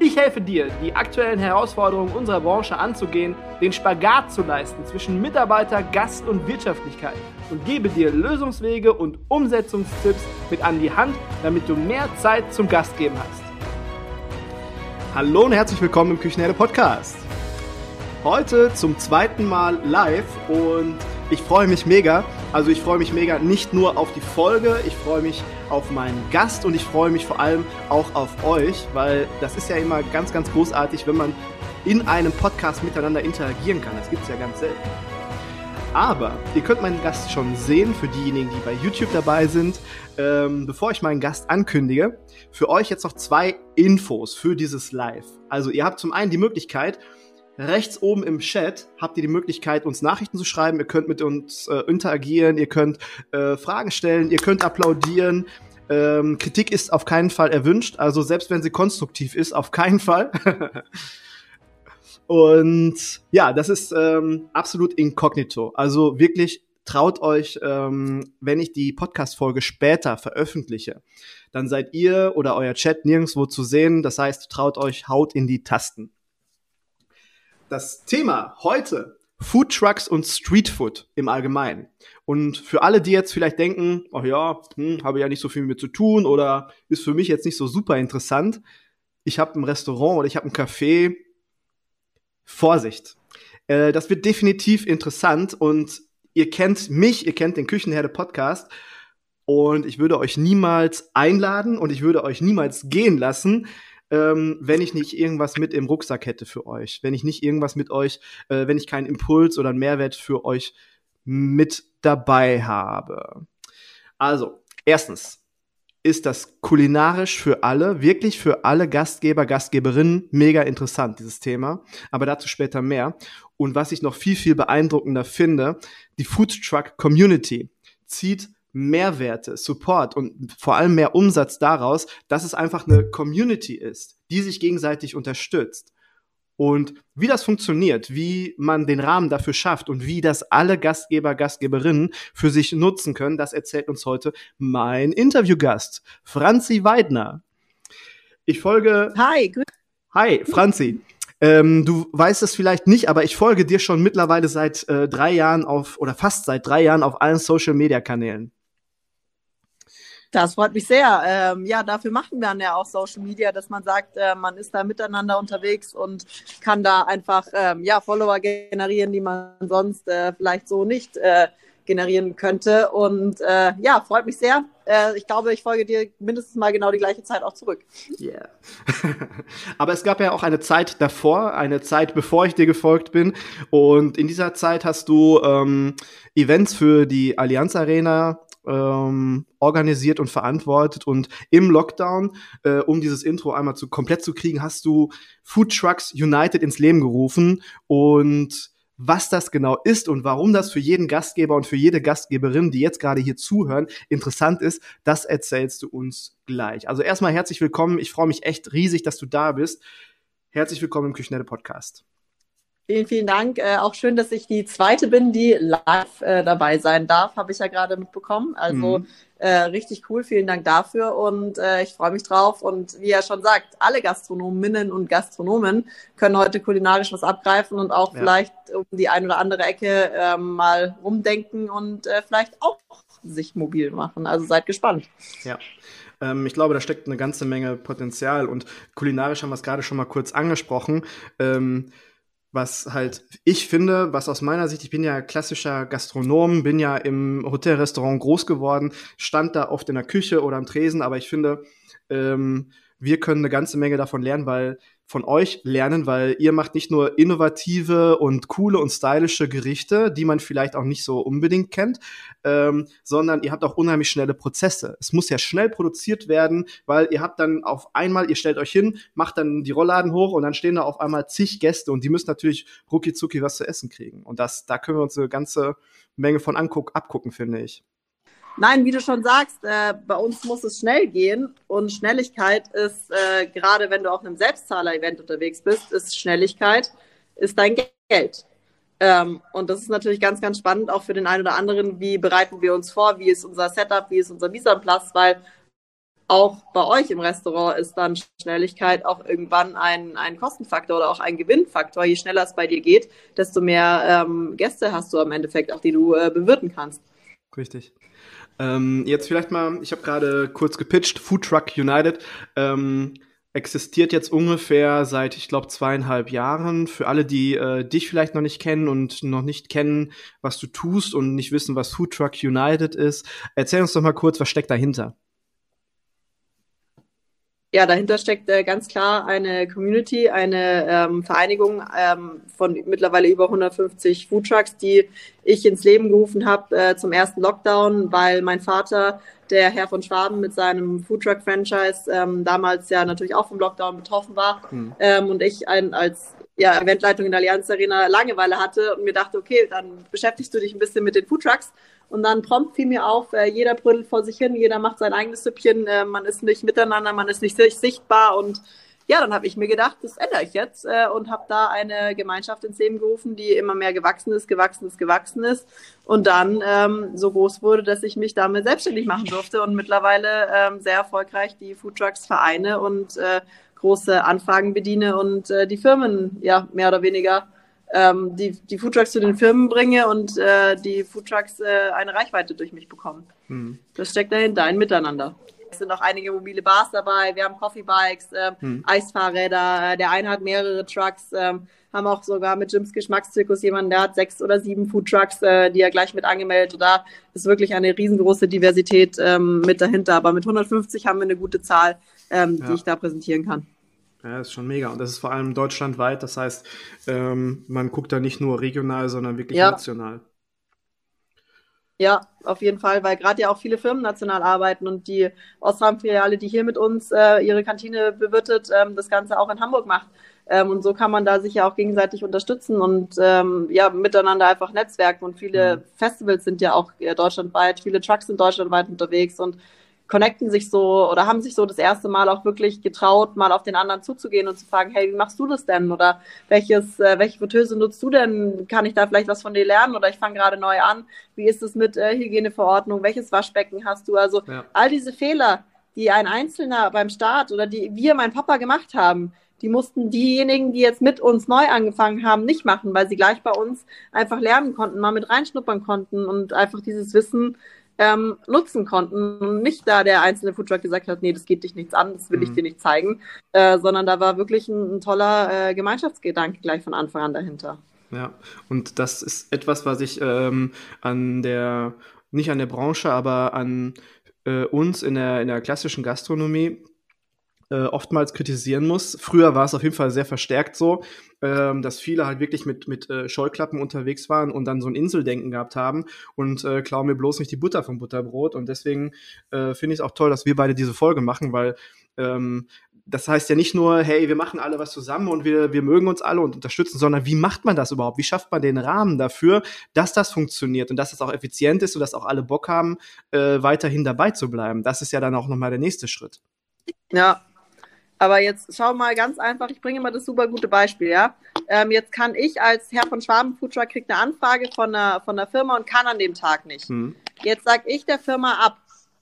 Ich helfe dir, die aktuellen Herausforderungen unserer Branche anzugehen, den Spagat zu leisten zwischen Mitarbeiter, Gast und Wirtschaftlichkeit und gebe dir Lösungswege und Umsetzungstipps mit an die Hand, damit du mehr Zeit zum Gastgeben hast. Hallo und herzlich willkommen im Küchenherde Podcast. Heute zum zweiten Mal live und ich freue mich mega. Also ich freue mich mega nicht nur auf die Folge, ich freue mich auf meinen Gast und ich freue mich vor allem auch auf euch, weil das ist ja immer ganz, ganz großartig, wenn man in einem Podcast miteinander interagieren kann. Das gibt es ja ganz selten. Aber ihr könnt meinen Gast schon sehen, für diejenigen, die bei YouTube dabei sind. Ähm, bevor ich meinen Gast ankündige, für euch jetzt noch zwei Infos für dieses Live. Also ihr habt zum einen die Möglichkeit, rechts oben im Chat habt ihr die Möglichkeit, uns Nachrichten zu schreiben. Ihr könnt mit uns äh, interagieren, ihr könnt äh, Fragen stellen, ihr könnt applaudieren. Ähm, Kritik ist auf keinen Fall erwünscht, also selbst wenn sie konstruktiv ist, auf keinen Fall. Und ja, das ist ähm, absolut inkognito. Also wirklich traut euch, ähm, wenn ich die Podcast-Folge später veröffentliche, dann seid ihr oder euer Chat nirgendwo zu sehen. Das heißt, traut euch, haut in die Tasten. Das Thema heute, Food Trucks und Street Food im Allgemeinen. Und für alle, die jetzt vielleicht denken, ach ja, hm, habe ja nicht so viel mit zu tun oder ist für mich jetzt nicht so super interessant. Ich habe ein Restaurant oder ich habe ein Café, Vorsicht. Äh, das wird definitiv interessant und ihr kennt mich, ihr kennt den Küchenherde Podcast und ich würde euch niemals einladen und ich würde euch niemals gehen lassen, ähm, wenn ich nicht irgendwas mit im Rucksack hätte für euch, wenn ich nicht irgendwas mit euch, äh, wenn ich keinen Impuls oder einen Mehrwert für euch mit dabei habe. Also, erstens, ist das kulinarisch für alle, wirklich für alle Gastgeber, Gastgeberinnen mega interessant, dieses Thema. Aber dazu später mehr. Und was ich noch viel, viel beeindruckender finde, die Food Truck Community zieht Mehrwerte, Support und vor allem mehr Umsatz daraus, dass es einfach eine Community ist, die sich gegenseitig unterstützt. Und wie das funktioniert, wie man den Rahmen dafür schafft und wie das alle Gastgeber, Gastgeberinnen für sich nutzen können, das erzählt uns heute mein Interviewgast, Franzi Weidner. Ich folge. Hi, grüß. Hi, Franzi. Ähm, du weißt es vielleicht nicht, aber ich folge dir schon mittlerweile seit äh, drei Jahren auf oder fast seit drei Jahren auf allen Social Media Kanälen. Das freut mich sehr. Ähm, ja, dafür machen wir dann ja auch Social Media, dass man sagt, äh, man ist da miteinander unterwegs und kann da einfach ähm, ja, Follower generieren, die man sonst äh, vielleicht so nicht äh, generieren könnte. Und äh, ja, freut mich sehr. Äh, ich glaube, ich folge dir mindestens mal genau die gleiche Zeit auch zurück. Yeah. Aber es gab ja auch eine Zeit davor, eine Zeit, bevor ich dir gefolgt bin. Und in dieser Zeit hast du ähm, Events für die Allianz Arena ähm, organisiert und verantwortet. Und im Lockdown, äh, um dieses Intro einmal zu komplett zu kriegen, hast du Food Trucks United ins Leben gerufen. Und was das genau ist und warum das für jeden Gastgeber und für jede Gastgeberin, die jetzt gerade hier zuhören, interessant ist, das erzählst du uns gleich. Also erstmal herzlich willkommen. Ich freue mich echt riesig, dass du da bist. Herzlich willkommen im Küchenette Podcast. Vielen, vielen Dank. Äh, auch schön, dass ich die zweite bin, die live äh, dabei sein darf, habe ich ja gerade mitbekommen. Also mhm. äh, richtig cool. Vielen Dank dafür und äh, ich freue mich drauf. Und wie er schon sagt, alle Gastronominnen und Gastronomen können heute kulinarisch was abgreifen und auch ja. vielleicht um die ein oder andere Ecke äh, mal rumdenken und äh, vielleicht auch sich mobil machen. Also seid gespannt. Ja ähm, ich glaube, da steckt eine ganze Menge Potenzial und kulinarisch haben wir es gerade schon mal kurz angesprochen. Was halt ich finde, was aus meiner Sicht, ich bin ja klassischer Gastronom, bin ja im Hotelrestaurant groß geworden, stand da oft in der Küche oder am Tresen, aber ich finde, ähm, wir können eine ganze Menge davon lernen, weil von euch lernen, weil ihr macht nicht nur innovative und coole und stylische Gerichte, die man vielleicht auch nicht so unbedingt kennt, ähm, sondern ihr habt auch unheimlich schnelle Prozesse. Es muss ja schnell produziert werden, weil ihr habt dann auf einmal, ihr stellt euch hin, macht dann die Rollladen hoch und dann stehen da auf einmal zig Gäste und die müssen natürlich rucki zucki was zu essen kriegen. Und das, da können wir uns eine ganze Menge von anguck, abgucken, finde ich. Nein, wie du schon sagst, äh, bei uns muss es schnell gehen und Schnelligkeit ist, äh, gerade wenn du auf einem Selbstzahler-Event unterwegs bist, ist Schnelligkeit, ist dein Geld. Ähm, und das ist natürlich ganz, ganz spannend auch für den einen oder anderen, wie bereiten wir uns vor, wie ist unser Setup, wie ist unser Mise-en-Place, weil auch bei euch im Restaurant ist dann Schnelligkeit auch irgendwann ein, ein Kostenfaktor oder auch ein Gewinnfaktor. Je schneller es bei dir geht, desto mehr ähm, Gäste hast du am Endeffekt, auch die du äh, bewirten kannst. Richtig. Ähm, jetzt vielleicht mal, ich habe gerade kurz gepitcht, Food Truck United ähm, existiert jetzt ungefähr seit, ich glaube, zweieinhalb Jahren. Für alle, die äh, dich vielleicht noch nicht kennen und noch nicht kennen, was du tust und nicht wissen, was Food Truck United ist, erzähl uns doch mal kurz, was steckt dahinter? Ja, dahinter steckt äh, ganz klar eine Community, eine ähm, Vereinigung ähm, von mittlerweile über 150 Foodtrucks, die ich ins Leben gerufen habe äh, zum ersten Lockdown, weil mein Vater, der Herr von Schwaben mit seinem Foodtruck-Franchise, ähm, damals ja natürlich auch vom Lockdown betroffen war mhm. und ich ein, als ja, Eventleitung in der Allianz Arena Langeweile hatte und mir dachte, okay, dann beschäftigst du dich ein bisschen mit den Foodtrucks und dann prompt fiel mir auf, äh, jeder brüdelt vor sich hin, jeder macht sein eigenes Süppchen, äh, man ist nicht miteinander, man ist nicht sichtbar. Und ja, dann habe ich mir gedacht, das ändere ich jetzt äh, und habe da eine Gemeinschaft ins Leben gerufen, die immer mehr gewachsen ist, gewachsen ist, gewachsen ist. Und dann ähm, so groß wurde, dass ich mich damit selbstständig machen durfte und mittlerweile ähm, sehr erfolgreich die Foodtrucks vereine und äh, große Anfragen bediene und äh, die Firmen ja mehr oder weniger ähm, die, die Foodtrucks zu den Firmen bringe und äh, die Foodtrucks äh, eine Reichweite durch mich bekommen. Mhm. Das steckt dahinter, ein Miteinander. Es sind auch einige mobile Bars dabei, wir haben Coffee-Bikes, äh, mhm. Eisfahrräder, der eine hat mehrere Trucks, äh, haben auch sogar mit Jims Geschmackszirkus jemanden, der hat sechs oder sieben Foodtrucks, äh, die er gleich mit angemeldet. Da ist wirklich eine riesengroße Diversität ähm, mit dahinter. Aber mit 150 haben wir eine gute Zahl, ähm, ja. die ich da präsentieren kann. Ja, ist schon mega. Und das ist vor allem deutschlandweit. Das heißt, ähm, man guckt da nicht nur regional, sondern wirklich ja. national. Ja, auf jeden Fall, weil gerade ja auch viele Firmen national arbeiten und die Ostram-Filiale, die hier mit uns äh, ihre Kantine bewirtet, ähm, das Ganze auch in Hamburg macht. Ähm, und so kann man da sich ja auch gegenseitig unterstützen und ähm, ja, miteinander einfach netzwerken. Und viele mhm. Festivals sind ja auch äh, deutschlandweit, viele Trucks sind deutschlandweit unterwegs und connecten sich so oder haben sich so das erste Mal auch wirklich getraut, mal auf den anderen zuzugehen und zu fragen, hey, wie machst du das denn? Oder welches, äh, welche Fritteuse nutzt du denn? Kann ich da vielleicht was von dir lernen? Oder ich fange gerade neu an. Wie ist es mit äh, Hygieneverordnung? Welches Waschbecken hast du? Also ja. all diese Fehler, die ein Einzelner beim Start oder die wir, mein Papa, gemacht haben, die mussten diejenigen, die jetzt mit uns neu angefangen haben, nicht machen, weil sie gleich bei uns einfach lernen konnten, mal mit reinschnuppern konnten und einfach dieses Wissen ähm, nutzen konnten. Und nicht da der einzelne Foodtruck gesagt hat, nee, das geht dich nichts an, das will mhm. ich dir nicht zeigen, äh, sondern da war wirklich ein, ein toller äh, Gemeinschaftsgedanke gleich von Anfang an dahinter. Ja, und das ist etwas, was ich ähm, an der, nicht an der Branche, aber an äh, uns in der, in der klassischen Gastronomie äh, oftmals kritisieren muss. Früher war es auf jeden Fall sehr verstärkt so, ähm, dass viele halt wirklich mit, mit äh, Scheuklappen unterwegs waren und dann so ein Inseldenken gehabt haben und äh, klauen mir bloß nicht die Butter vom Butterbrot. Und deswegen äh, finde ich es auch toll, dass wir beide diese Folge machen, weil ähm, das heißt ja nicht nur, hey, wir machen alle was zusammen und wir, wir mögen uns alle und unterstützen, sondern wie macht man das überhaupt? Wie schafft man den Rahmen dafür, dass das funktioniert und dass es auch effizient ist und dass auch alle Bock haben, äh, weiterhin dabei zu bleiben? Das ist ja dann auch nochmal der nächste Schritt. Ja, aber jetzt schau mal ganz einfach, ich bringe mal das super gute Beispiel, ja. Ähm, jetzt kann ich als Herr von Schwaben Foodtruck kriegt eine Anfrage von einer, von einer Firma und kann an dem Tag nicht. Mhm. Jetzt sag ich der Firma ab.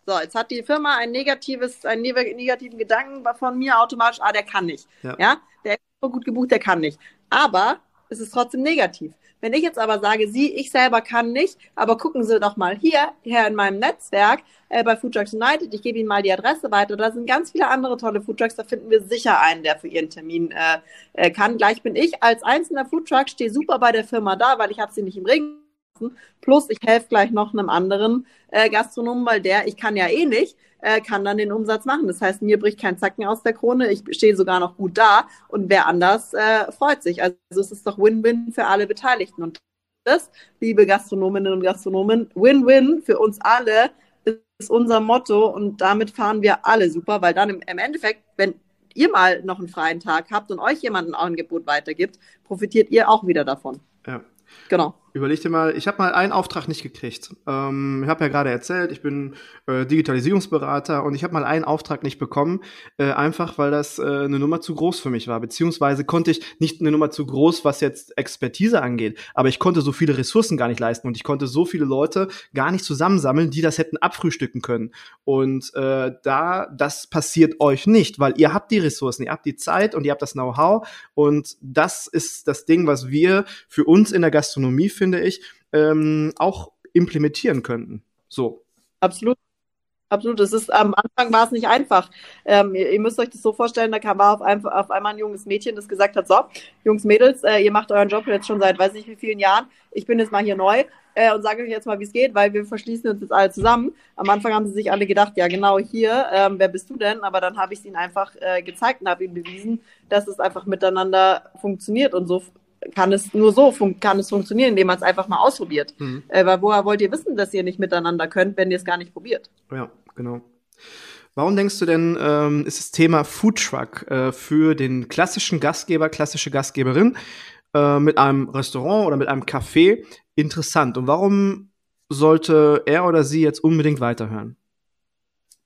So, jetzt hat die Firma ein negatives, einen negativen Gedanken von mir automatisch, ah, der kann nicht. Ja, ja? der ist so gut gebucht, der kann nicht. Aber es ist trotzdem negativ. Wenn ich jetzt aber sage, Sie, ich selber kann nicht, aber gucken Sie doch mal hier, hier in meinem Netzwerk äh, bei Food Trucks United, ich gebe Ihnen mal die Adresse weiter, da sind ganz viele andere tolle Food Trucks, da finden wir sicher einen, der für Ihren Termin äh, äh, kann. Gleich bin ich als einzelner Food Truck, stehe super bei der Firma da, weil ich habe sie nicht im Regen Plus, ich helfe gleich noch einem anderen äh, Gastronomen, weil der, ich kann ja eh nicht, äh, kann dann den Umsatz machen. Das heißt, mir bricht kein Zacken aus der Krone, ich stehe sogar noch gut da und wer anders äh, freut sich. Also es ist doch Win-Win für alle Beteiligten. Und das, liebe Gastronominnen und Gastronomen, Win-Win für uns alle ist unser Motto und damit fahren wir alle super, weil dann im, im Endeffekt, wenn ihr mal noch einen freien Tag habt und euch jemand ein Angebot weitergibt, profitiert ihr auch wieder davon. Ja. Genau. Überleg dir mal, ich habe mal einen Auftrag nicht gekriegt. Ähm, ich habe ja gerade erzählt, ich bin äh, Digitalisierungsberater und ich habe mal einen Auftrag nicht bekommen, äh, einfach weil das äh, eine Nummer zu groß für mich war. Beziehungsweise konnte ich nicht eine Nummer zu groß, was jetzt Expertise angeht, aber ich konnte so viele Ressourcen gar nicht leisten und ich konnte so viele Leute gar nicht zusammensammeln, die das hätten abfrühstücken können. Und äh, da, das passiert euch nicht, weil ihr habt die Ressourcen, ihr habt die Zeit und ihr habt das Know-how und das ist das Ding, was wir für uns in der Gastronomie finden finde ich, ähm, auch implementieren könnten. So. Absolut. Absolut. Es ist am Anfang war es nicht einfach. Ähm, ihr, ihr, müsst euch das so vorstellen, da kam auf, ein, auf einmal ein junges Mädchen, das gesagt hat: So, Jungs, Mädels, äh, ihr macht euren Job jetzt schon seit weiß nicht wie vielen Jahren. Ich bin jetzt mal hier neu äh, und sage euch jetzt mal, wie es geht, weil wir verschließen uns jetzt alle zusammen. Am Anfang haben sie sich alle gedacht, ja genau hier, ähm, wer bist du denn? Aber dann habe ich es ihnen einfach äh, gezeigt und habe ihnen bewiesen, dass es einfach miteinander funktioniert und so kann es nur so kann es funktionieren, indem man es einfach mal ausprobiert. Mhm. Äh, weil woher wollt ihr wissen, dass ihr nicht miteinander könnt, wenn ihr es gar nicht probiert? Ja, genau. Warum denkst du denn, ähm, ist das Thema Foodtruck äh, für den klassischen Gastgeber, klassische Gastgeberin äh, mit einem Restaurant oder mit einem Café interessant? Und warum sollte er oder sie jetzt unbedingt weiterhören?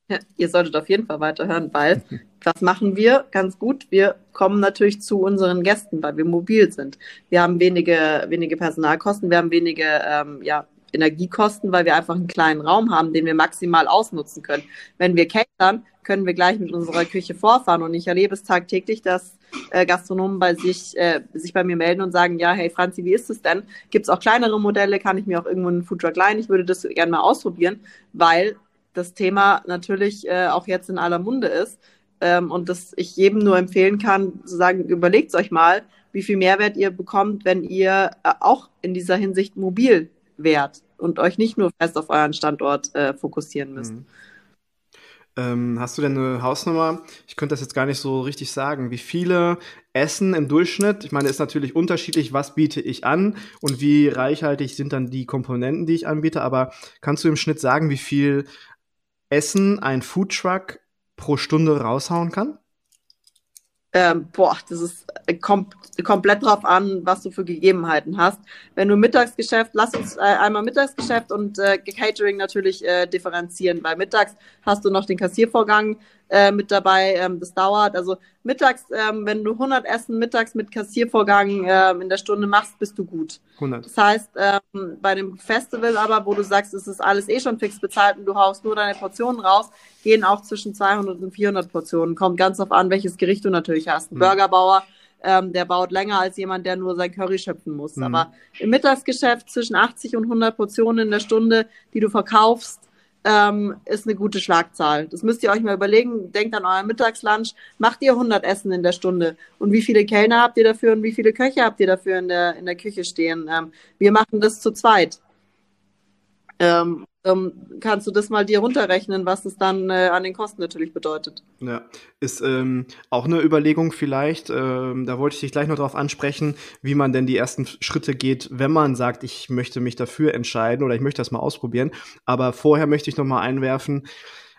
Ja, ihr solltet auf jeden Fall weiterhören, weil was machen wir ganz gut? Wir kommen natürlich zu unseren Gästen, weil wir mobil sind. Wir haben wenige, wenige Personalkosten, wir haben wenige ähm, ja, Energiekosten, weil wir einfach einen kleinen Raum haben, den wir maximal ausnutzen können. Wenn wir catern, können wir gleich mit unserer Küche vorfahren. Und ich erlebe es tagtäglich, dass äh, Gastronomen bei sich, äh, sich bei mir melden und sagen, ja, hey Franzi, wie ist es denn? Gibt es auch kleinere Modelle? Kann ich mir auch irgendwo einen Foodtruck leihen? Ich würde das gerne mal ausprobieren, weil das Thema natürlich äh, auch jetzt in aller Munde ist ähm, und dass ich jedem nur empfehlen kann, zu sagen, überlegt euch mal, wie viel Mehrwert ihr bekommt, wenn ihr äh, auch in dieser Hinsicht mobil wärt und euch nicht nur fest auf euren Standort äh, fokussieren müsst. Mhm. Ähm, hast du denn eine Hausnummer? Ich könnte das jetzt gar nicht so richtig sagen. Wie viele essen im Durchschnitt? Ich meine, ist natürlich unterschiedlich, was biete ich an und wie reichhaltig sind dann die Komponenten, die ich anbiete. Aber kannst du im Schnitt sagen, wie viel Essen ein Foodtruck pro Stunde raushauen kann? Ähm, boah, das ist äh, kom komplett drauf an, was du für Gegebenheiten hast. Wenn du Mittagsgeschäft, lass uns äh, einmal Mittagsgeschäft und äh, Catering natürlich äh, differenzieren, weil mittags hast du noch den Kassiervorgang, äh, mit dabei. Ähm, das dauert. Also mittags, ähm, wenn du 100 Essen mittags mit Kassiervorgang ähm, in der Stunde machst, bist du gut. 100. Das heißt, ähm, bei dem Festival aber, wo du sagst, es ist alles eh schon fix bezahlt und du haust nur deine Portionen raus, gehen auch zwischen 200 und 400 Portionen. Kommt ganz auf an, welches Gericht du natürlich hast. Ein mhm. Burgerbauer ähm, der baut länger als jemand, der nur sein Curry schöpfen muss. Mhm. Aber im Mittagsgeschäft zwischen 80 und 100 Portionen in der Stunde, die du verkaufst, ähm, ist eine gute Schlagzahl. Das müsst ihr euch mal überlegen. Denkt an euren Mittagslunch. Macht ihr 100 Essen in der Stunde? Und wie viele Kellner habt ihr dafür und wie viele Köche habt ihr dafür in der, in der Küche stehen? Ähm, wir machen das zu zweit. Ähm, ähm, kannst du das mal dir runterrechnen, was es dann äh, an den Kosten natürlich bedeutet. Ja, ist ähm, auch eine Überlegung vielleicht, ähm, da wollte ich dich gleich noch darauf ansprechen, wie man denn die ersten Schritte geht, wenn man sagt, ich möchte mich dafür entscheiden oder ich möchte das mal ausprobieren. Aber vorher möchte ich noch mal einwerfen,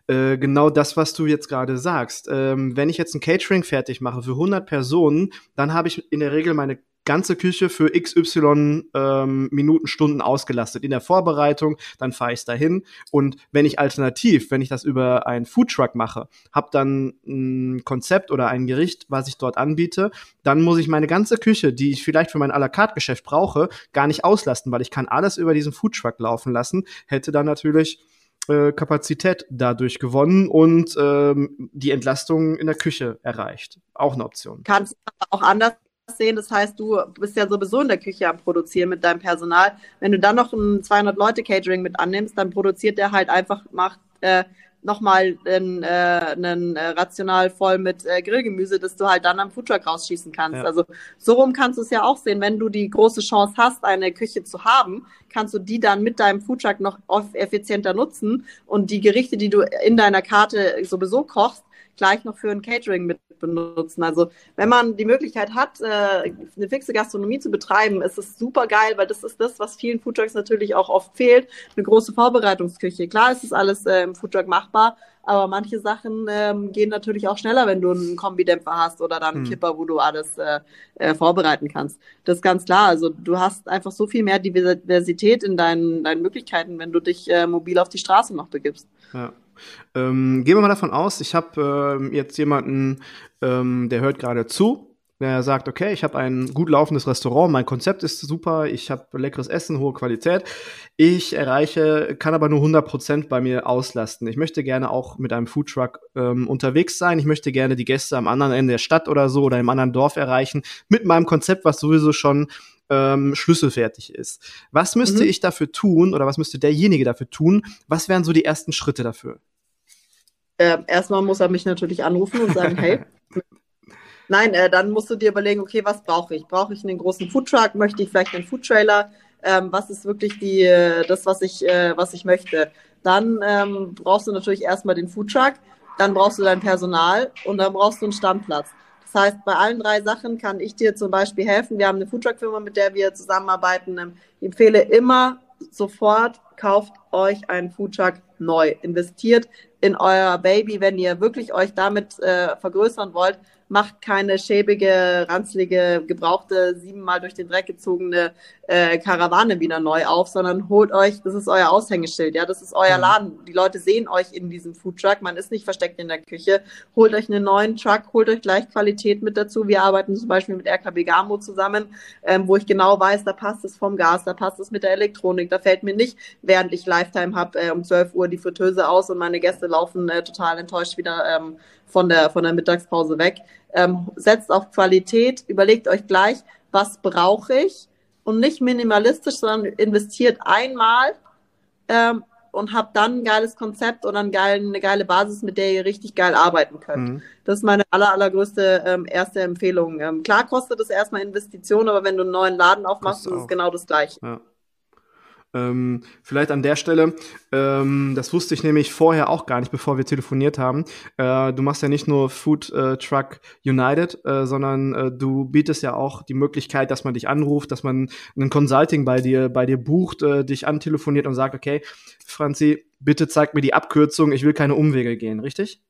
äh, genau das, was du jetzt gerade sagst. Ähm, wenn ich jetzt ein Catering fertig mache für 100 Personen, dann habe ich in der Regel meine ganze Küche für XY ähm, Minuten, Stunden ausgelastet. In der Vorbereitung, dann fahre ich dahin. Und wenn ich alternativ, wenn ich das über einen Foodtruck mache, habe dann ein Konzept oder ein Gericht, was ich dort anbiete, dann muss ich meine ganze Küche, die ich vielleicht für mein à la carte Geschäft brauche, gar nicht auslasten, weil ich kann alles über diesen Foodtruck laufen lassen, hätte dann natürlich äh, Kapazität dadurch gewonnen und ähm, die Entlastung in der Küche erreicht. Auch eine Option. Kannst auch anders sehen. Das heißt, du bist ja sowieso in der Küche am Produzieren mit deinem Personal. Wenn du dann noch ein 200 Leute Catering mit annimmst, dann produziert der halt einfach, macht äh, nochmal einen, äh, einen äh, rational voll mit äh, Grillgemüse, das du halt dann am Foodtruck rausschießen kannst. Ja. Also so rum kannst du es ja auch sehen. Wenn du die große Chance hast, eine Küche zu haben, kannst du die dann mit deinem Foodtruck noch effizienter nutzen und die Gerichte, die du in deiner Karte sowieso kochst, gleich noch für ein Catering mit benutzen. Also wenn man die Möglichkeit hat, äh, eine fixe Gastronomie zu betreiben, ist es super geil, weil das ist das, was vielen Foodtrucks natürlich auch oft fehlt, eine große Vorbereitungsküche. Klar ist es alles äh, im Foodtruck machbar, aber manche Sachen ähm, gehen natürlich auch schneller, wenn du einen Kombidämpfer hast oder dann einen hm. Kipper, wo du alles äh, äh, vorbereiten kannst. Das ist ganz klar. Also du hast einfach so viel mehr Diversität in deinen, deinen Möglichkeiten, wenn du dich äh, mobil auf die Straße noch begibst. Ja. Ähm, gehen wir mal davon aus, ich habe ähm, jetzt jemanden, ähm, der hört gerade zu, der sagt, okay, ich habe ein gut laufendes Restaurant, mein Konzept ist super, ich habe leckeres Essen, hohe Qualität. Ich erreiche, kann aber nur 100% bei mir auslasten. Ich möchte gerne auch mit einem Foodtruck ähm, unterwegs sein. Ich möchte gerne die Gäste am anderen Ende der Stadt oder so oder im anderen Dorf erreichen mit meinem Konzept, was sowieso schon ähm, schlüsselfertig ist. Was müsste mhm. ich dafür tun oder was müsste derjenige dafür tun? Was wären so die ersten Schritte dafür? Äh, erstmal muss er mich natürlich anrufen und sagen, hey, Nein, äh, dann musst du dir überlegen, okay, was brauche ich? Brauche ich einen großen Foodtruck? Möchte ich vielleicht einen Foodtrailer? Ähm, was ist wirklich die, äh, das, was ich, äh, was ich möchte? Dann ähm, brauchst du natürlich erstmal den Foodtruck, dann brauchst du dein Personal und dann brauchst du einen Standplatz. Das heißt, bei allen drei Sachen kann ich dir zum Beispiel helfen. Wir haben eine Foodtruck-Firma, mit der wir zusammenarbeiten. Ähm, ich empfehle immer sofort, kauft euch einen Foodtruck neu. Investiert in euer Baby, wenn ihr wirklich euch damit äh, vergrößern wollt macht keine schäbige, ranzlige, gebrauchte, siebenmal durch den Dreck gezogene äh, Karawane wieder neu auf, sondern holt euch, das ist euer Aushängeschild, ja, das ist euer mhm. Laden. Die Leute sehen euch in diesem Foodtruck, man ist nicht versteckt in der Küche. Holt euch einen neuen Truck, holt euch gleich Qualität mit dazu. Wir arbeiten zum Beispiel mit RKB Gamo zusammen, ähm, wo ich genau weiß, da passt es vom Gas, da passt es mit der Elektronik, da fällt mir nicht, während ich Lifetime habe, äh, um 12 Uhr die Fritteuse aus und meine Gäste laufen äh, total enttäuscht wieder ähm, von der, von der Mittagspause weg. Ähm, setzt auf Qualität, überlegt euch gleich, was brauche ich und nicht minimalistisch, sondern investiert einmal ähm, und habt dann ein geiles Konzept oder ein geil, eine geile Basis, mit der ihr richtig geil arbeiten könnt. Mhm. Das ist meine aller, allergrößte ähm, erste Empfehlung. Ähm, klar kostet es erstmal Investition, aber wenn du einen neuen Laden aufmachst, ist es genau das Gleiche. Ja. Ähm, vielleicht an der Stelle, ähm, das wusste ich nämlich vorher auch gar nicht, bevor wir telefoniert haben. Äh, du machst ja nicht nur Food äh, Truck United, äh, sondern äh, du bietest ja auch die Möglichkeit, dass man dich anruft, dass man ein Consulting bei dir, bei dir bucht, äh, dich antelefoniert und sagt, okay, Franzi, bitte zeig mir die Abkürzung, ich will keine Umwege gehen, richtig?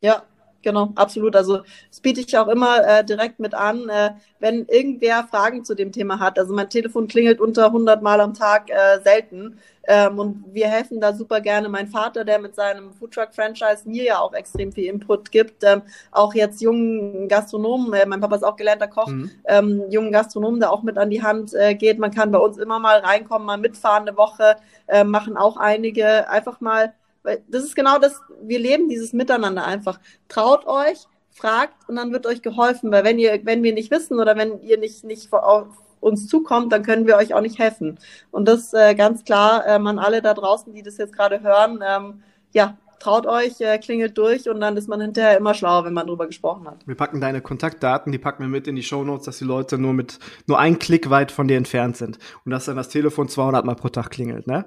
Ja, genau, absolut. Also das biete ich auch immer äh, direkt mit an, äh, wenn irgendwer Fragen zu dem Thema hat. Also mein Telefon klingelt unter 100 Mal am Tag äh, selten. Ähm, und wir helfen da super gerne. Mein Vater, der mit seinem Foodtruck-Franchise mir ja auch extrem viel Input gibt, ähm, auch jetzt jungen Gastronomen, äh, mein Papa ist auch gelernter Koch, mhm. ähm, jungen Gastronomen da auch mit an die Hand äh, geht. Man kann bei uns immer mal reinkommen, mal mitfahren eine Woche, äh, machen auch einige einfach mal weil das ist genau das, wir leben dieses Miteinander einfach. Traut euch, fragt und dann wird euch geholfen, weil wenn ihr, wenn wir nicht wissen oder wenn ihr nicht, nicht auf uns zukommt, dann können wir euch auch nicht helfen. Und das äh, ganz klar ähm, an alle da draußen, die das jetzt gerade hören, ähm, ja, traut euch, äh, klingelt durch und dann ist man hinterher immer schlauer, wenn man drüber gesprochen hat. Wir packen deine Kontaktdaten, die packen wir mit in die Show Notes, dass die Leute nur mit nur einen Klick weit von dir entfernt sind und dass dann das Telefon 200 Mal pro Tag klingelt, ne?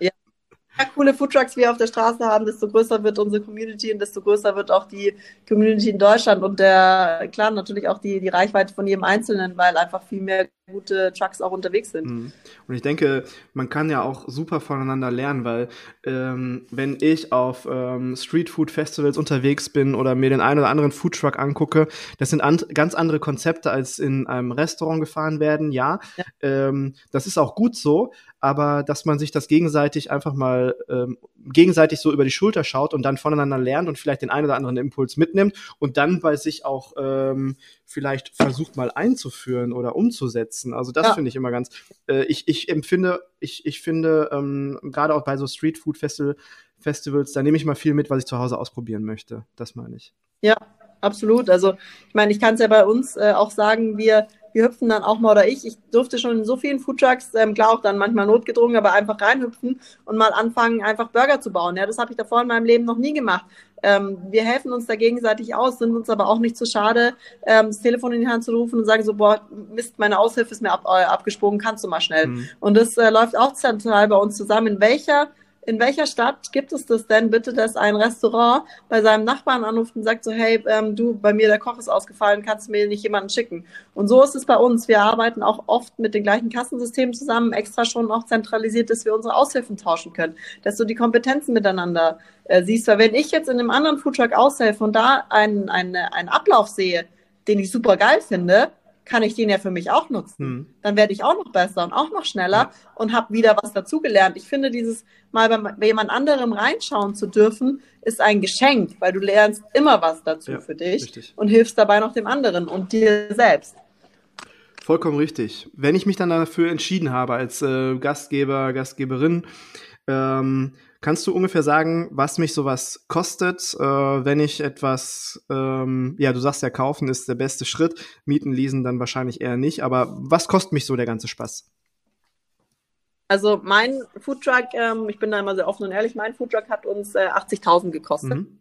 ja, coole Foodtrucks wir auf der Straße haben, desto größer wird unsere Community und desto größer wird auch die Community in Deutschland und der, klar, natürlich auch die, die Reichweite von jedem Einzelnen, weil einfach viel mehr gute Trucks auch unterwegs sind. Mhm. Und ich denke, man kann ja auch super voneinander lernen, weil ähm, wenn ich auf ähm, Street Food Festivals unterwegs bin oder mir den einen oder anderen Foodtruck angucke, das sind an ganz andere Konzepte als in einem Restaurant gefahren werden. Ja, ja. Ähm, das ist auch gut so, aber dass man sich das gegenseitig einfach mal ähm, gegenseitig so über die Schulter schaut und dann voneinander lernt und vielleicht den einen oder anderen Impuls mitnimmt und dann bei sich auch ähm, vielleicht versucht mal einzuführen oder umzusetzen. Also das ja. finde ich immer ganz. Äh, ich, ich empfinde, ich, ich finde, ähm, gerade auch bei so Street Food Festival, Festivals, da nehme ich mal viel mit, was ich zu Hause ausprobieren möchte. Das meine ich. Ja, absolut. Also ich meine, ich kann es ja bei uns äh, auch sagen, wir wir hüpfen dann auch mal, oder ich, ich durfte schon in so vielen Foodtrucks, ähm, klar auch dann manchmal notgedrungen, aber einfach reinhüpfen und mal anfangen, einfach Burger zu bauen. Ja, das habe ich davor in meinem Leben noch nie gemacht. Ähm, wir helfen uns da gegenseitig aus, sind uns aber auch nicht zu schade, ähm, das Telefon in die Hand zu rufen und sagen so, boah, Mist, meine Aushilfe ist mir ab, äh, abgesprungen, kannst du mal schnell. Mhm. Und das äh, läuft auch zentral bei uns zusammen. In welcher in welcher Stadt gibt es das denn bitte, dass ein Restaurant bei seinem Nachbarn anruft und sagt so, hey, ähm, du, bei mir der Koch ist ausgefallen, kannst du mir nicht jemanden schicken? Und so ist es bei uns. Wir arbeiten auch oft mit den gleichen Kassensystemen zusammen, extra schon auch zentralisiert, dass wir unsere Aushilfen tauschen können, dass du die Kompetenzen miteinander äh, siehst. Weil wenn ich jetzt in einem anderen Foodtruck aushelfe und da einen, einen, einen Ablauf sehe, den ich super geil finde, kann ich den ja für mich auch nutzen. Hm. Dann werde ich auch noch besser und auch noch schneller ja. und habe wieder was dazugelernt. Ich finde, dieses mal bei, bei, jemand anderem reinschauen zu dürfen, ist ein Geschenk, weil du lernst immer was dazu ja, für dich richtig. und hilfst dabei noch dem anderen und dir selbst. Vollkommen richtig. Wenn ich mich dann dafür entschieden habe, als äh, Gastgeber, Gastgeberin, ähm, Kannst du ungefähr sagen, was mich sowas kostet, äh, wenn ich etwas, ähm, ja, du sagst ja, kaufen ist der beste Schritt, mieten, leasen dann wahrscheinlich eher nicht, aber was kostet mich so der ganze Spaß? Also mein Foodtruck, ähm, ich bin da immer sehr offen und ehrlich, mein Foodtruck hat uns äh, 80.000 gekostet. Mhm.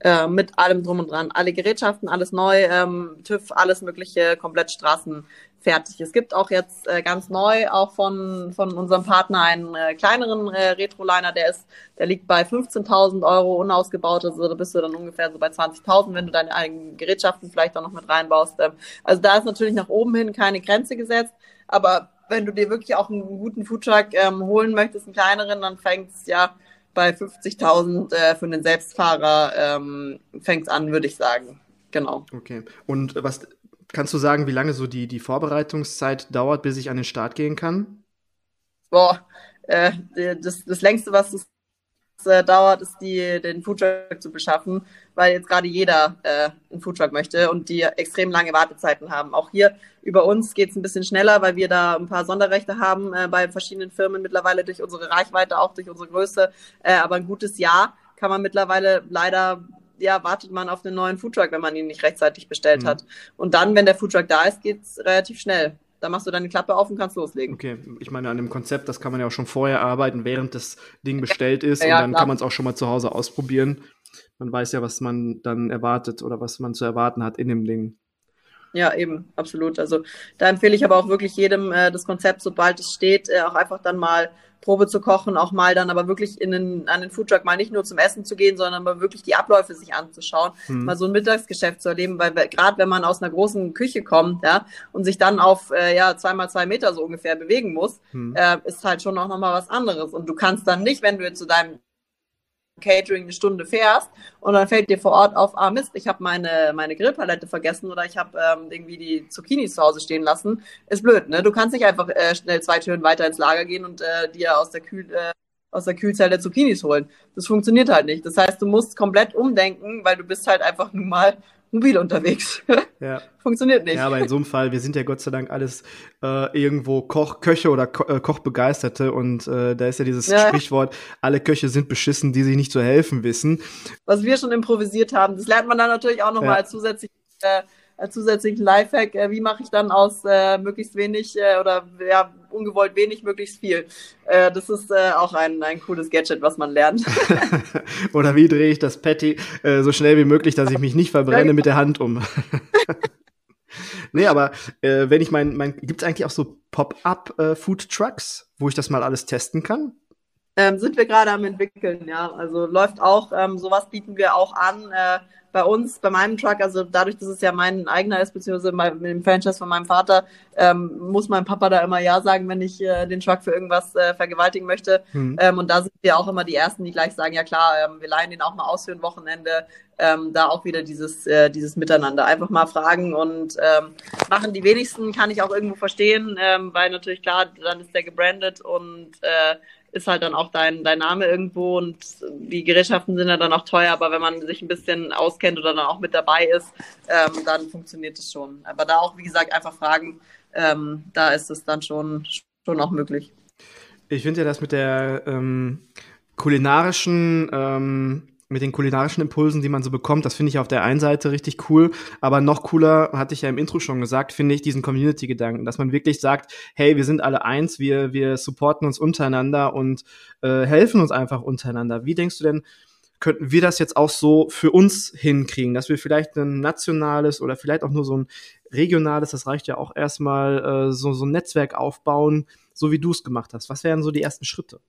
Äh, mit allem drum und dran. Alle Gerätschaften, alles neu, ähm, TÜV, alles mögliche, komplett Straßen fertig. Es gibt auch jetzt äh, ganz neu auch von, von unserem Partner einen äh, kleineren äh, Retroliner, der ist, der liegt bei 15.000 Euro unausgebaut, also da bist du dann ungefähr so bei 20.000, wenn du deine eigenen Gerätschaften vielleicht auch noch mit reinbaust. Ähm, also da ist natürlich nach oben hin keine Grenze gesetzt, aber wenn du dir wirklich auch einen guten Foodtruck ähm, holen möchtest, einen kleineren, dann fängt es ja bei 50.000 äh, für den Selbstfahrer ähm, fängt an, würde ich sagen. Genau. Okay. Und was Kannst du sagen, wie lange so die, die Vorbereitungszeit dauert, bis ich an den Start gehen kann? Boah, äh, das, das längste, was es äh, dauert, ist die, den Foodtruck zu beschaffen, weil jetzt gerade jeder äh, einen Foodtruck möchte und die extrem lange Wartezeiten haben. Auch hier über uns geht es ein bisschen schneller, weil wir da ein paar Sonderrechte haben äh, bei verschiedenen Firmen mittlerweile durch unsere Reichweite, auch durch unsere Größe. Äh, aber ein gutes Jahr kann man mittlerweile leider ja, wartet man auf einen neuen Foodtruck, wenn man ihn nicht rechtzeitig bestellt mhm. hat. Und dann, wenn der Foodtruck da ist, geht's relativ schnell. Da machst du deine Klappe auf und kannst loslegen. Okay, ich meine, an dem Konzept, das kann man ja auch schon vorher arbeiten, während das Ding bestellt ist. Ja, und dann klar. kann man es auch schon mal zu Hause ausprobieren. Man weiß ja, was man dann erwartet oder was man zu erwarten hat in dem Ding. Ja, eben, absolut. Also da empfehle ich aber auch wirklich jedem äh, das Konzept, sobald es steht, äh, auch einfach dann mal Probe zu kochen, auch mal dann aber wirklich in den, an den Foodtruck mal nicht nur zum Essen zu gehen, sondern mal wirklich die Abläufe sich anzuschauen, hm. mal so ein Mittagsgeschäft zu erleben, weil gerade wenn man aus einer großen Küche kommt, ja, und sich dann auf äh, ja zweimal zwei Meter so ungefähr bewegen muss, hm. äh, ist halt schon auch nochmal was anderes. Und du kannst dann nicht, wenn du jetzt zu deinem Catering eine Stunde fährst und dann fällt dir vor Ort auf, ah Mist, ich habe meine, meine Grillpalette vergessen oder ich habe ähm, irgendwie die Zucchini zu Hause stehen lassen, ist blöd, ne? Du kannst nicht einfach äh, schnell zwei Türen weiter ins Lager gehen und äh, dir aus der Kühl äh, aus der Kühlzelle Zucchinis holen. Das funktioniert halt nicht. Das heißt, du musst komplett umdenken, weil du bist halt einfach nun mal mobil unterwegs. Ja. Funktioniert nicht. Ja, aber in so einem Fall, wir sind ja Gott sei Dank alles äh, irgendwo Koch, Köche oder Ko äh, Kochbegeisterte und äh, da ist ja dieses ja. Sprichwort, alle Köche sind beschissen, die sich nicht zu helfen wissen. Was wir schon improvisiert haben, das lernt man dann natürlich auch nochmal ja. zusätzlich äh, zusätzlichen Lifehack, äh, wie mache ich dann aus äh, möglichst wenig äh, oder ja, ungewollt wenig möglichst viel. Äh, das ist äh, auch ein, ein cooles Gadget, was man lernt. oder wie drehe ich das Patty äh, so schnell wie möglich, dass ich mich nicht verbrenne mit der Hand um. nee, aber äh, wenn ich mein, mein gibt es eigentlich auch so Pop-up-Food-Trucks, äh, wo ich das mal alles testen kann? Ähm, sind wir gerade am entwickeln, ja. Also läuft auch, ähm, sowas bieten wir auch an. Äh, bei uns, bei meinem Truck, also dadurch, dass es ja mein eigener ist, beziehungsweise mit dem Franchise von meinem Vater, ähm, muss mein Papa da immer Ja sagen, wenn ich äh, den Truck für irgendwas äh, vergewaltigen möchte. Mhm. Ähm, und da sind wir auch immer die Ersten, die gleich sagen, ja klar, ähm, wir leihen den auch mal aus für ein Wochenende. Ähm, da auch wieder dieses, äh, dieses Miteinander. Einfach mal fragen und ähm, machen die wenigsten, kann ich auch irgendwo verstehen, ähm, weil natürlich klar, dann ist der gebrandet und äh, ist halt dann auch dein, dein Name irgendwo und die Gerätschaften sind ja dann auch teuer, aber wenn man sich ein bisschen auskennt oder dann auch mit dabei ist, ähm, dann funktioniert es schon. Aber da auch, wie gesagt, einfach fragen, ähm, da ist es dann schon, schon auch möglich. Ich finde ja das mit der ähm, kulinarischen ähm, mit den kulinarischen Impulsen, die man so bekommt, das finde ich auf der einen Seite richtig cool, aber noch cooler, hatte ich ja im Intro schon gesagt, finde ich diesen Community-Gedanken, dass man wirklich sagt, hey, wir sind alle eins, wir, wir supporten uns untereinander und äh, helfen uns einfach untereinander. Wie denkst du denn, könnten wir das jetzt auch so für uns hinkriegen, dass wir vielleicht ein nationales oder vielleicht auch nur so ein regionales, das reicht ja auch erstmal, äh, so, so ein Netzwerk aufbauen, so wie du es gemacht hast. Was wären so die ersten Schritte?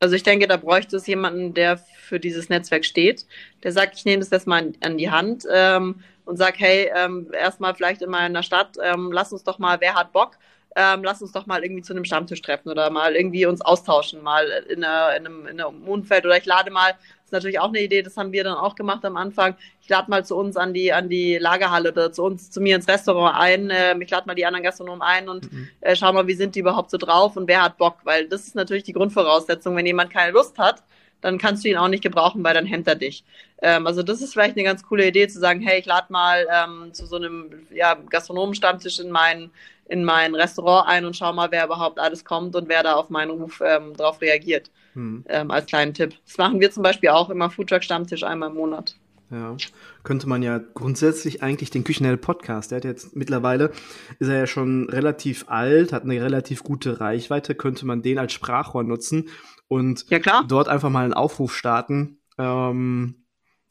Also ich denke, da bräuchte es jemanden, der für dieses Netzwerk steht, der sagt, ich nehme das erstmal an die Hand ähm, und sage, hey, ähm, erstmal vielleicht in meiner Stadt, ähm, lass uns doch mal, wer hat Bock, ähm, lass uns doch mal irgendwie zu einem Stammtisch treffen oder mal irgendwie uns austauschen, mal in, einer, in, einem, in einem Umfeld oder ich lade mal, ist natürlich auch eine Idee, das haben wir dann auch gemacht am Anfang, ich lade mal zu uns an die, an die Lagerhalle oder zu uns, zu mir ins Restaurant ein, äh, ich lade mal die anderen Gastronomen ein und mhm. äh, schau mal, wie sind die überhaupt so drauf und wer hat Bock, weil das ist natürlich die Grundvoraussetzung, wenn jemand keine Lust hat, dann kannst du ihn auch nicht gebrauchen, weil dann hemmt er dich. Ähm, also das ist vielleicht eine ganz coole Idee zu sagen, hey, ich lade mal ähm, zu so einem ja, Gastronomenstammtisch in mein, in mein Restaurant ein und schau mal, wer überhaupt alles kommt und wer da auf meinen Ruf ähm, drauf reagiert. Hm. Ähm, als kleinen Tipp. Das machen wir zum Beispiel auch immer Foodtruck-Stammtisch einmal im Monat. Ja, könnte man ja grundsätzlich eigentlich den Küchenheld Podcast, der hat jetzt mittlerweile, ist er ja schon relativ alt, hat eine relativ gute Reichweite, könnte man den als Sprachrohr nutzen und ja, dort einfach mal einen Aufruf starten. Ähm,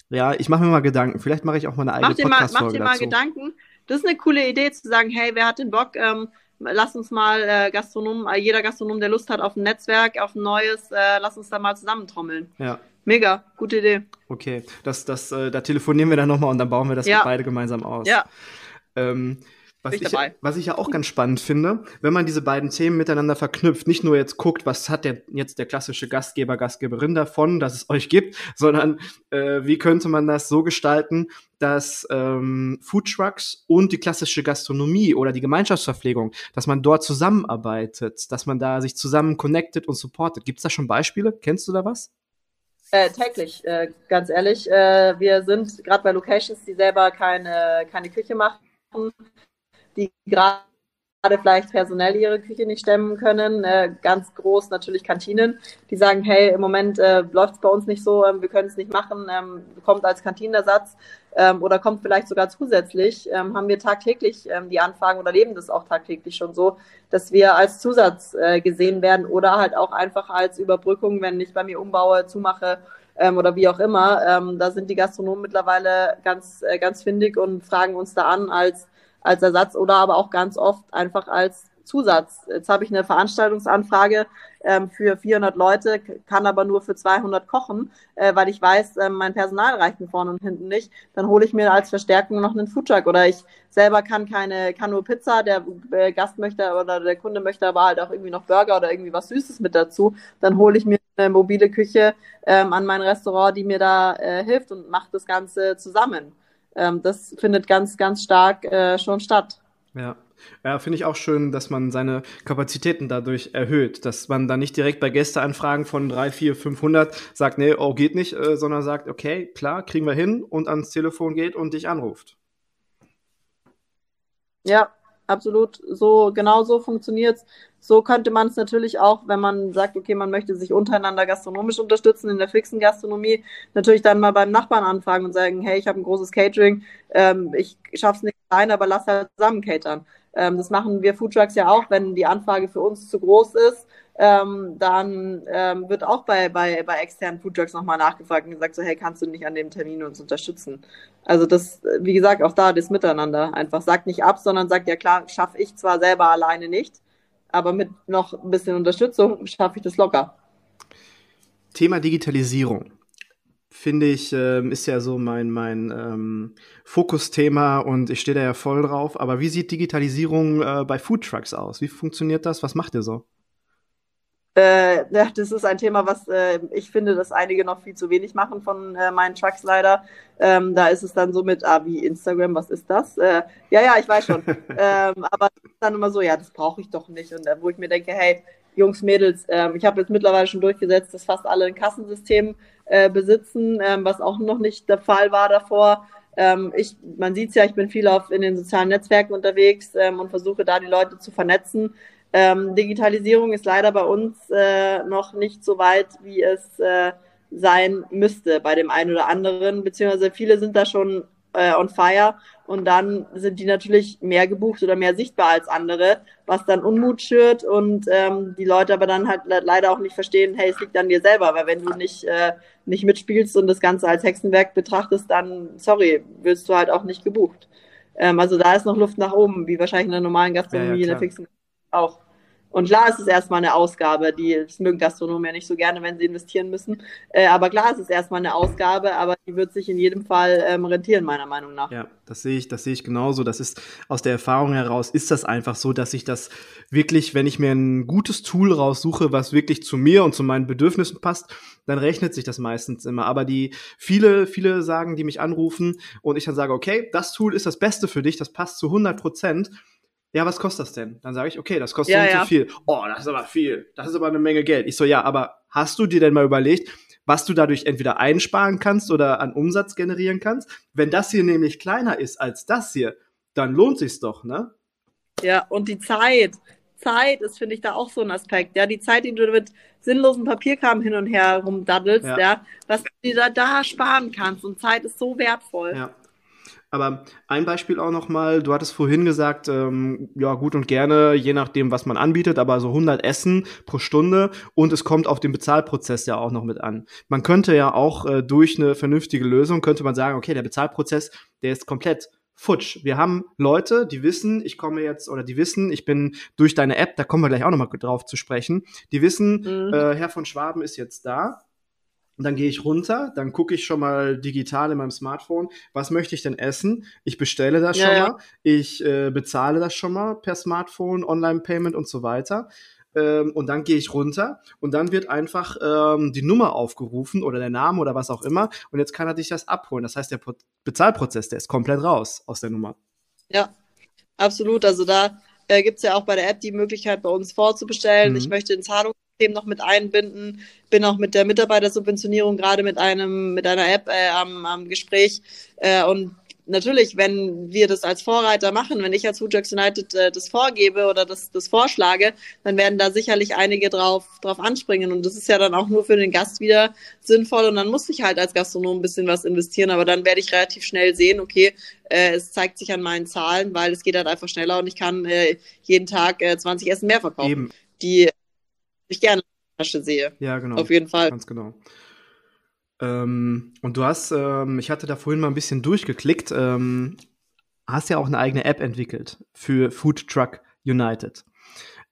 ja, ich mache mir mal Gedanken. Vielleicht mache ich auch mal eine eigene Podcast-Folge Mach dir mal Gedanken. Das ist eine coole Idee zu sagen, hey, wer hat den Bock? Ähm, lass uns mal äh, Gastronom, äh, jeder Gastronom, der Lust hat auf ein Netzwerk, auf ein neues, äh, lass uns da mal zusammentrommeln. Ja. Mega, gute Idee. Okay, das, das, äh, da telefonieren wir dann nochmal und dann bauen wir das ja. beide gemeinsam aus. Ja. Ähm, was ich, was ich ja auch ganz spannend finde, wenn man diese beiden Themen miteinander verknüpft, nicht nur jetzt guckt, was hat der jetzt der klassische Gastgeber, Gastgeberin davon, dass es euch gibt, sondern äh, wie könnte man das so gestalten, dass ähm, Foodtrucks und die klassische Gastronomie oder die Gemeinschaftsverpflegung, dass man dort zusammenarbeitet, dass man da sich zusammen connected und supportet. Gibt es da schon Beispiele? Kennst du da was? Äh, täglich, äh, ganz ehrlich. Äh, wir sind gerade bei Locations, die selber keine, keine Küche machen die gerade vielleicht personell ihre Küche nicht stemmen können. Äh, ganz groß natürlich Kantinen, die sagen, hey, im Moment äh, läuft es bei uns nicht so, ähm, wir können es nicht machen, ähm, kommt als Kantinenersatz ähm, oder kommt vielleicht sogar zusätzlich, ähm, haben wir tagtäglich ähm, die Anfragen oder leben das auch tagtäglich schon so, dass wir als Zusatz äh, gesehen werden oder halt auch einfach als Überbrückung, wenn ich bei mir umbaue, zumache, ähm, oder wie auch immer. Da sind die Gastronomen mittlerweile ganz, äh, ganz findig und fragen uns da an als als Ersatz oder aber auch ganz oft einfach als Zusatz. Jetzt habe ich eine Veranstaltungsanfrage ähm, für 400 Leute, kann aber nur für 200 kochen, äh, weil ich weiß, äh, mein Personal reicht mir vorne und hinten nicht. Dann hole ich mir als Verstärkung noch einen Foodtruck oder ich selber kann keine, kann nur Pizza. Der äh, Gast möchte oder der Kunde möchte aber halt auch irgendwie noch Burger oder irgendwie was Süßes mit dazu. Dann hole ich mir eine mobile Küche ähm, an mein Restaurant, die mir da äh, hilft und mache das Ganze zusammen ähm, das findet ganz, ganz stark äh, schon statt. Ja. Ja, finde ich auch schön, dass man seine Kapazitäten dadurch erhöht, dass man da nicht direkt bei Gästeanfragen von 3, 4, 500 sagt, nee, oh, geht nicht, äh, sondern sagt, okay, klar, kriegen wir hin und ans Telefon geht und dich anruft. Ja, absolut. So, genau so funktioniert's. So könnte man es natürlich auch, wenn man sagt, okay, man möchte sich untereinander gastronomisch unterstützen in der fixen Gastronomie, natürlich dann mal beim Nachbarn anfragen und sagen, hey, ich habe ein großes Catering, ähm, ich schaff's nicht allein, aber lass halt zusammen catern. Ähm, das machen wir Foodtrucks ja auch, wenn die Anfrage für uns zu groß ist, ähm, dann ähm, wird auch bei, bei, bei externen Foodtrucks nochmal nachgefragt und gesagt, so, hey, kannst du nicht an dem Termin uns unterstützen? Also das, wie gesagt, auch da das Miteinander einfach. Sagt nicht ab, sondern sagt, ja klar, schaffe ich zwar selber alleine nicht, aber mit noch ein bisschen Unterstützung schaffe ich das locker. Thema Digitalisierung finde ich, ähm, ist ja so mein, mein ähm, Fokusthema und ich stehe da ja voll drauf. Aber wie sieht Digitalisierung äh, bei Foodtrucks aus? Wie funktioniert das? Was macht ihr so? Äh, ja, das ist ein Thema, was äh, ich finde, dass einige noch viel zu wenig machen von äh, meinen Trucks leider. Ähm, da ist es dann so mit, ah, wie Instagram, was ist das? Äh, ja, ja, ich weiß schon. ähm, aber dann immer so, ja, das brauche ich doch nicht. Und äh, wo ich mir denke, hey, Jungs, Mädels, ähm, ich habe jetzt mittlerweile schon durchgesetzt, dass fast alle ein Kassensystem äh, besitzen, ähm, was auch noch nicht der Fall war davor. Ähm, ich, man sieht es ja, ich bin viel auf in den sozialen Netzwerken unterwegs ähm, und versuche da die Leute zu vernetzen. Ähm, Digitalisierung ist leider bei uns äh, noch nicht so weit, wie es, äh, sein müsste bei dem einen oder anderen, beziehungsweise viele sind da schon äh, on fire und dann sind die natürlich mehr gebucht oder mehr sichtbar als andere, was dann Unmut schürt und ähm, die Leute aber dann halt leider auch nicht verstehen, hey, es liegt an dir selber, weil wenn du nicht, äh, nicht mitspielst und das Ganze als Hexenwerk betrachtest, dann, sorry, wirst du halt auch nicht gebucht. Ähm, also da ist noch Luft nach oben, wie wahrscheinlich in der normalen Gastronomie, ja, ja, in der fixen auch. Und klar ist es erstmal eine Ausgabe, die das mögen Gastronomen ja nicht so gerne, wenn sie investieren müssen. Äh, aber klar ist es erstmal eine Ausgabe, aber die wird sich in jedem Fall ähm, rentieren, meiner Meinung nach. Ja, das sehe ich, das sehe ich genauso. Das ist aus der Erfahrung heraus ist das einfach so, dass ich das wirklich, wenn ich mir ein gutes Tool raussuche, was wirklich zu mir und zu meinen Bedürfnissen passt, dann rechnet sich das meistens immer. Aber die viele, viele sagen, die mich anrufen und ich dann sage, okay, das Tool ist das Beste für dich, das passt zu 100 Prozent ja, was kostet das denn? Dann sage ich, okay, das kostet ja, so ja. viel. Oh, das ist aber viel. Das ist aber eine Menge Geld. Ich so, ja, aber hast du dir denn mal überlegt, was du dadurch entweder einsparen kannst oder an Umsatz generieren kannst? Wenn das hier nämlich kleiner ist als das hier, dann lohnt sich's doch, ne? Ja, und die Zeit. Zeit ist, finde ich, da auch so ein Aspekt. Ja, die Zeit, die du mit sinnlosen Papierkram hin und her rumdaddelst, ja, ja was du da, da sparen kannst. Und Zeit ist so wertvoll. Ja. Aber ein Beispiel auch nochmal, du hattest vorhin gesagt, ähm, ja gut und gerne, je nachdem, was man anbietet, aber so 100 Essen pro Stunde und es kommt auf den Bezahlprozess ja auch noch mit an. Man könnte ja auch äh, durch eine vernünftige Lösung, könnte man sagen, okay, der Bezahlprozess, der ist komplett futsch. Wir haben Leute, die wissen, ich komme jetzt, oder die wissen, ich bin durch deine App, da kommen wir gleich auch nochmal drauf zu sprechen, die wissen, mhm. äh, Herr von Schwaben ist jetzt da und dann gehe ich runter, dann gucke ich schon mal digital in meinem Smartphone, was möchte ich denn essen? Ich bestelle das ja, schon ja. mal, ich äh, bezahle das schon mal per Smartphone, Online-Payment und so weiter. Ähm, und dann gehe ich runter und dann wird einfach ähm, die Nummer aufgerufen oder der Name oder was auch immer. Und jetzt kann er dich das abholen. Das heißt, der Pro Bezahlprozess, der ist komplett raus aus der Nummer. Ja, absolut. Also da äh, gibt es ja auch bei der App die Möglichkeit, bei uns vorzubestellen. Mhm. Ich möchte den Zahlungs noch mit einbinden. Bin auch mit der Mitarbeitersubventionierung gerade mit einem mit einer App äh, am, am Gespräch äh, und natürlich, wenn wir das als Vorreiter machen, wenn ich als Foodjux United äh, das vorgebe oder das, das vorschlage, dann werden da sicherlich einige drauf, drauf anspringen. Und das ist ja dann auch nur für den Gast wieder sinnvoll. Und dann muss ich halt als Gastronom ein bisschen was investieren. Aber dann werde ich relativ schnell sehen, okay, äh, es zeigt sich an meinen Zahlen, weil es geht halt einfach schneller und ich kann äh, jeden Tag äh, 20 Essen mehr verkaufen. Eben. Die ich gerne in der Tasche sehe. Ja, genau. Auf jeden Fall. Ganz genau. Ähm, und du hast, ähm, ich hatte da vorhin mal ein bisschen durchgeklickt, ähm, hast ja auch eine eigene App entwickelt für Food Truck United.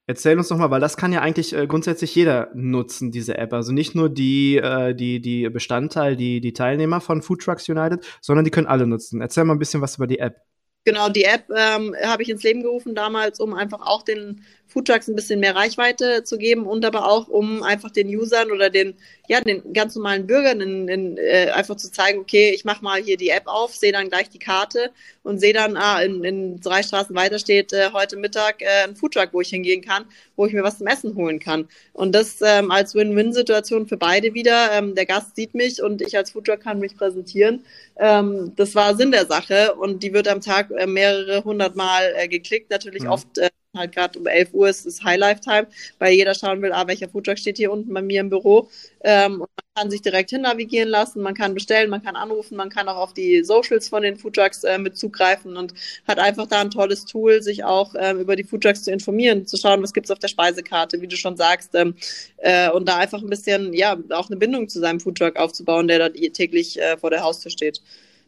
Erzähl uns noch mal, weil das kann ja eigentlich äh, grundsätzlich jeder nutzen, diese App. Also nicht nur die, äh, die, die Bestandteil, die, die Teilnehmer von Food Trucks United, sondern die können alle nutzen. Erzähl mal ein bisschen was über die App. Genau, die App ähm, habe ich ins Leben gerufen damals, um einfach auch den Foodtrucks ein bisschen mehr Reichweite zu geben und aber auch, um einfach den Usern oder den, ja, den ganz normalen Bürgern in, in, äh, einfach zu zeigen, okay, ich mache mal hier die App auf, sehe dann gleich die Karte und sehe dann, ah, in, in drei Straßen weiter steht äh, heute Mittag äh, ein Foodtruck, wo ich hingehen kann, wo ich mir was zum Essen holen kann. Und das ähm, als Win-Win-Situation für beide wieder. Ähm, der Gast sieht mich und ich als Foodtruck kann mich präsentieren. Ähm, das war Sinn der Sache und die wird am Tag äh, mehrere hundert Mal äh, geklickt, natürlich mhm. oft äh, halt gerade um 11 Uhr ist, ist High Lifetime, weil jeder schauen will, ah, welcher Foodtruck steht hier unten bei mir im Büro. Ähm, und man kann sich direkt hin navigieren lassen, man kann bestellen, man kann anrufen, man kann auch auf die Socials von den Foodtrucks äh, mit zugreifen und hat einfach da ein tolles Tool, sich auch ähm, über die Foodtrucks zu informieren, zu schauen, was gibt's auf der Speisekarte, wie du schon sagst, ähm, äh, und da einfach ein bisschen, ja, auch eine Bindung zu seinem Foodtruck aufzubauen, der da täglich äh, vor der Haustür steht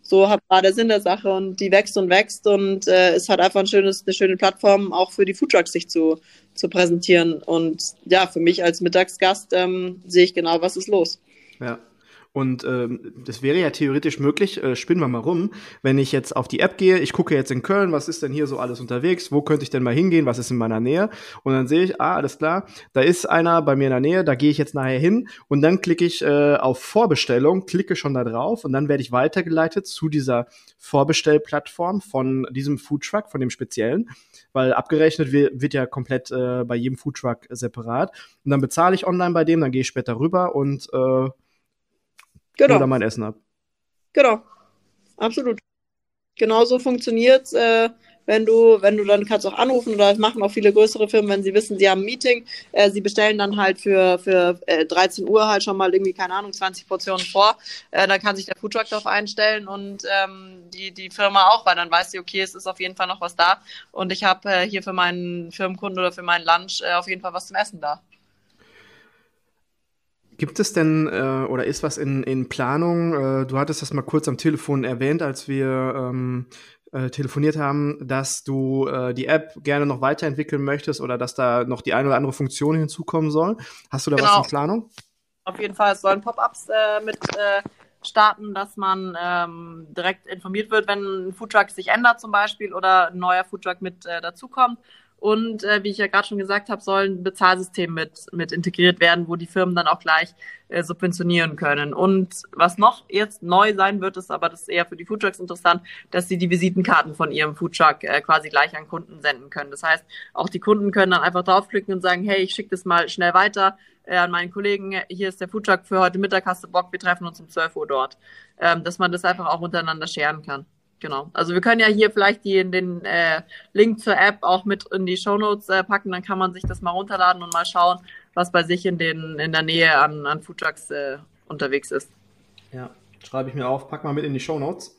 so war der Sinn der Sache und die wächst und wächst und äh, es hat einfach ein schönes, eine schöne Plattform auch für die Foodtrucks sich zu, zu präsentieren. Und ja, für mich als Mittagsgast ähm, sehe ich genau, was ist los. Ja, und ähm, das wäre ja theoretisch möglich, äh, spinnen wir mal rum, wenn ich jetzt auf die App gehe, ich gucke jetzt in Köln, was ist denn hier so alles unterwegs, wo könnte ich denn mal hingehen, was ist in meiner Nähe? Und dann sehe ich, ah, alles klar, da ist einer bei mir in der Nähe, da gehe ich jetzt nachher hin. Und dann klicke ich äh, auf Vorbestellung, klicke schon da drauf und dann werde ich weitergeleitet zu dieser Vorbestellplattform von diesem Foodtruck, von dem speziellen, weil abgerechnet wird, wird ja komplett äh, bei jedem Foodtruck separat. Und dann bezahle ich online bei dem, dann gehe ich später rüber und äh, genau. oder mein Essen ab. Genau, absolut. Genauso funktioniert äh, wenn du, wenn du dann kannst auch anrufen oder das machen auch viele größere Firmen, wenn sie wissen, sie haben ein Meeting, äh, sie bestellen dann halt für, für äh, 13 Uhr halt schon mal irgendwie, keine Ahnung, 20 Portionen vor, äh, dann kann sich der Foodtruck darauf einstellen und ähm, die, die Firma auch, weil dann weiß sie, okay, es ist auf jeden Fall noch was da und ich habe äh, hier für meinen Firmenkunden oder für meinen Lunch äh, auf jeden Fall was zum Essen da. Gibt es denn äh, oder ist was in, in Planung? Äh, du hattest das mal kurz am Telefon erwähnt, als wir ähm, äh, telefoniert haben, dass du äh, die App gerne noch weiterentwickeln möchtest oder dass da noch die eine oder andere Funktion hinzukommen soll. Hast du da genau. was in Planung? Auf jeden Fall, es sollen Pop-ups äh, mit äh, starten, dass man ähm, direkt informiert wird, wenn ein Foodtruck sich ändert zum Beispiel oder ein neuer Foodtruck mit äh, dazukommt. Und äh, wie ich ja gerade schon gesagt habe, sollen Bezahlsystem mit, mit integriert werden, wo die Firmen dann auch gleich äh, subventionieren können. Und was noch jetzt neu sein wird, ist aber das ist eher für die Foodtrucks interessant, dass sie die Visitenkarten von ihrem Foodtruck äh, quasi gleich an Kunden senden können. Das heißt, auch die Kunden können dann einfach draufklicken und sagen, hey, ich schicke das mal schnell weiter äh, an meinen Kollegen, hier ist der Foodtruck für heute Mittag, hast du Bock, wir treffen uns um 12 Uhr dort. Ähm, dass man das einfach auch untereinander scheren kann. Genau. Also wir können ja hier vielleicht die, den äh, Link zur App auch mit in die Show Notes äh, packen, dann kann man sich das mal runterladen und mal schauen, was bei sich in, den, in der Nähe an, an Foodtrucks äh, unterwegs ist. Ja, schreibe ich mir auf, pack mal mit in die Show Notes.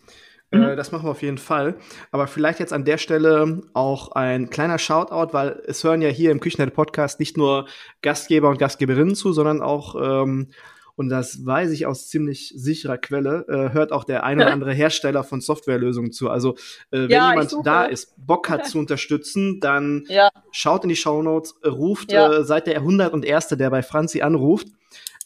Äh, mhm. das machen wir auf jeden Fall. Aber vielleicht jetzt an der Stelle auch ein kleiner Shoutout, weil es hören ja hier im Küchenherde Podcast nicht nur Gastgeber und Gastgeberinnen zu, sondern auch ähm, und das weiß ich aus ziemlich sicherer Quelle, äh, hört auch der eine oder andere Hersteller von Softwarelösungen zu. Also äh, wenn ja, jemand da ist, Bock hat zu unterstützen, dann ja. schaut in die Shownotes, ruft, ja. äh, seid der 101. der bei Franzi anruft,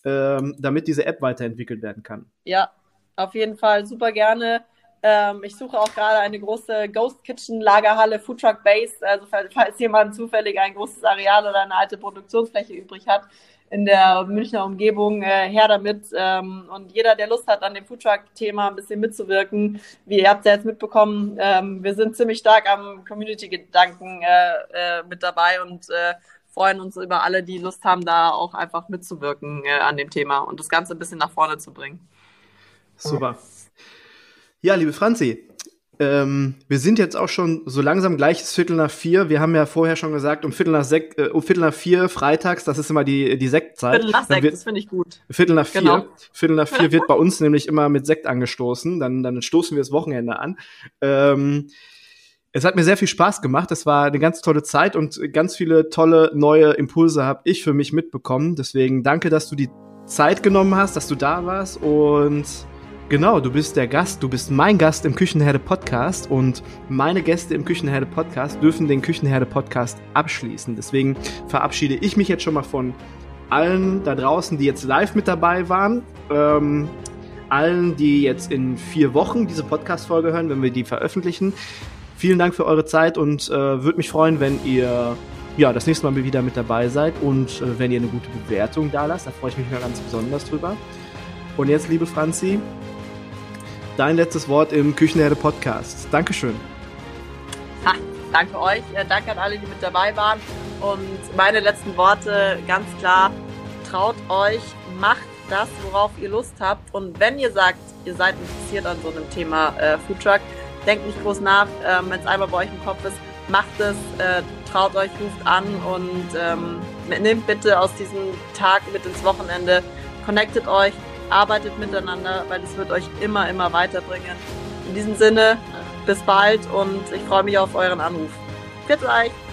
ähm, damit diese App weiterentwickelt werden kann. Ja, auf jeden Fall super gerne. Ähm, ich suche auch gerade eine große Ghost Kitchen Lagerhalle Foodtruck Base. Also falls jemand zufällig ein großes Areal oder eine alte Produktionsfläche übrig hat, in der Münchner Umgebung äh, her damit. Ähm, und jeder, der Lust hat, an dem Foodtruck-Thema ein bisschen mitzuwirken, wie ihr habt ja jetzt mitbekommen, ähm, wir sind ziemlich stark am Community-Gedanken äh, äh, mit dabei und äh, freuen uns über alle, die Lust haben, da auch einfach mitzuwirken äh, an dem Thema und das Ganze ein bisschen nach vorne zu bringen. Super. Ja, liebe Franzi, ähm, wir sind jetzt auch schon so langsam gleiches Viertel nach vier. Wir haben ja vorher schon gesagt, um Viertel nach, Sek äh, um Viertel nach vier freitags, das ist immer die, die Sektzeit. Viertel nach sechs, das finde ich gut. Viertel nach vier. Genau. Viertel nach vier wird bei uns nämlich immer mit Sekt angestoßen. Dann, dann stoßen wir das Wochenende an. Ähm, es hat mir sehr viel Spaß gemacht. Es war eine ganz tolle Zeit und ganz viele tolle neue Impulse habe ich für mich mitbekommen. Deswegen danke, dass du die Zeit genommen hast, dass du da warst und Genau, du bist der Gast, du bist mein Gast im Küchenherde Podcast und meine Gäste im Küchenherde Podcast dürfen den Küchenherde Podcast abschließen. Deswegen verabschiede ich mich jetzt schon mal von allen da draußen, die jetzt live mit dabei waren. Ähm, allen, die jetzt in vier Wochen diese Podcast-Folge hören, wenn wir die veröffentlichen. Vielen Dank für eure Zeit und äh, würde mich freuen, wenn ihr ja, das nächste Mal wieder mit dabei seid und äh, wenn ihr eine gute Bewertung da lasst. Da freue ich mich mal ganz besonders drüber. Und jetzt, liebe Franzi, dein letztes Wort im Küchenherde Podcast. Dankeschön. Ha, danke euch, äh, danke an alle, die mit dabei waren. Und meine letzten Worte ganz klar, traut euch, macht das, worauf ihr Lust habt. Und wenn ihr sagt, ihr seid interessiert an so einem Thema äh, Foodtruck, denkt nicht groß nach. Ähm, wenn es einmal bei euch im Kopf ist, macht es, äh, traut euch, ruft an und ähm, nehmt bitte aus diesem Tag mit ins Wochenende, connectet euch, arbeitet miteinander, weil es wird euch immer, immer weiterbringen. In diesem Sinne, bis bald und ich freue mich auf euren Anruf. Bitte euch!